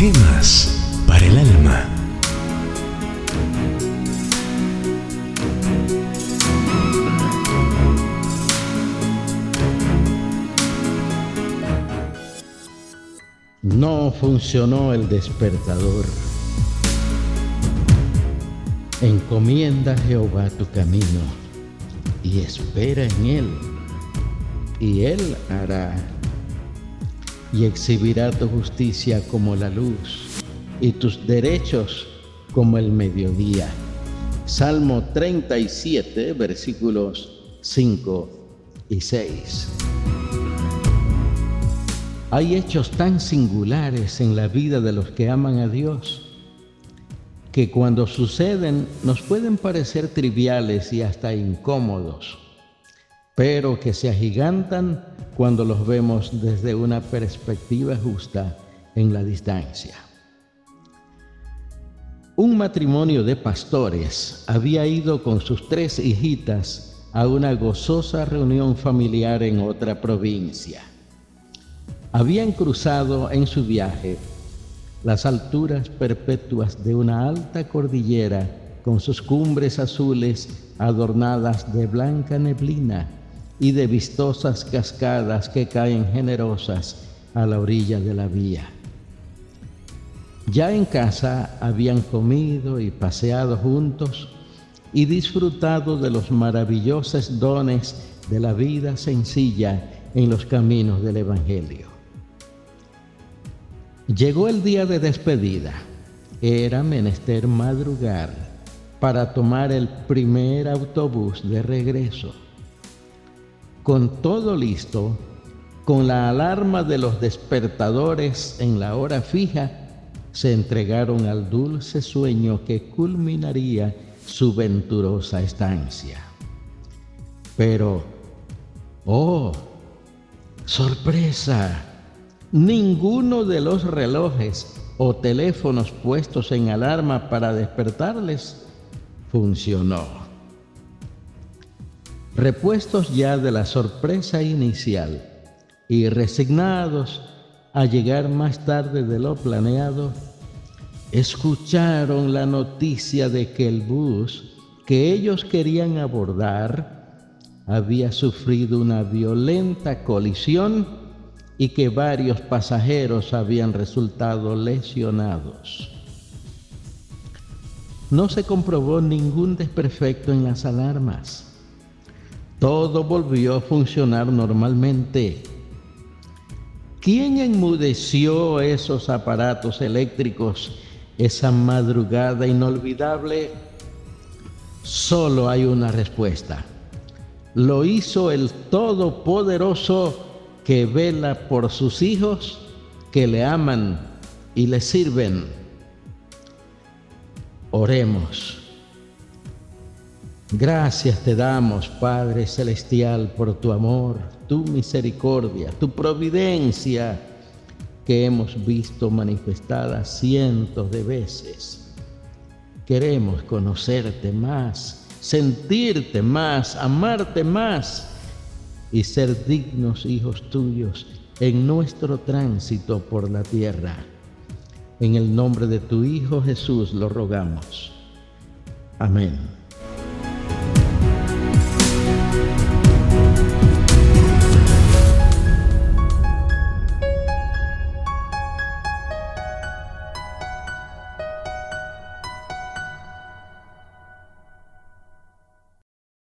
Gemas para el alma. No funcionó el despertador. Encomienda a Jehová tu camino y espera en él, y él hará y exhibirá tu justicia como la luz y tus derechos como el mediodía. Salmo 37, versículos 5 y 6. Hay hechos tan singulares en la vida de los que aman a Dios que cuando suceden nos pueden parecer triviales y hasta incómodos pero que se agigantan cuando los vemos desde una perspectiva justa en la distancia. Un matrimonio de pastores había ido con sus tres hijitas a una gozosa reunión familiar en otra provincia. Habían cruzado en su viaje las alturas perpetuas de una alta cordillera con sus cumbres azules adornadas de blanca neblina y de vistosas cascadas que caen generosas a la orilla de la vía. Ya en casa habían comido y paseado juntos y disfrutado de los maravillosos dones de la vida sencilla en los caminos del Evangelio. Llegó el día de despedida. Era menester madrugar para tomar el primer autobús de regreso. Con todo listo, con la alarma de los despertadores en la hora fija, se entregaron al dulce sueño que culminaría su venturosa estancia. Pero, oh, sorpresa, ninguno de los relojes o teléfonos puestos en alarma para despertarles funcionó. Repuestos ya de la sorpresa inicial y resignados a llegar más tarde de lo planeado, escucharon la noticia de que el bus que ellos querían abordar había sufrido una violenta colisión y que varios pasajeros habían resultado lesionados. No se comprobó ningún desperfecto en las alarmas todo volvió a funcionar normalmente. ¿Quién enmudeció esos aparatos eléctricos esa madrugada inolvidable? Solo hay una respuesta. Lo hizo el Todopoderoso que vela por sus hijos que le aman y le sirven. Oremos. Gracias te damos, Padre Celestial, por tu amor, tu misericordia, tu providencia que hemos visto manifestada cientos de veces. Queremos conocerte más, sentirte más, amarte más y ser dignos hijos tuyos en nuestro tránsito por la tierra. En el nombre de tu Hijo Jesús lo rogamos. Amén.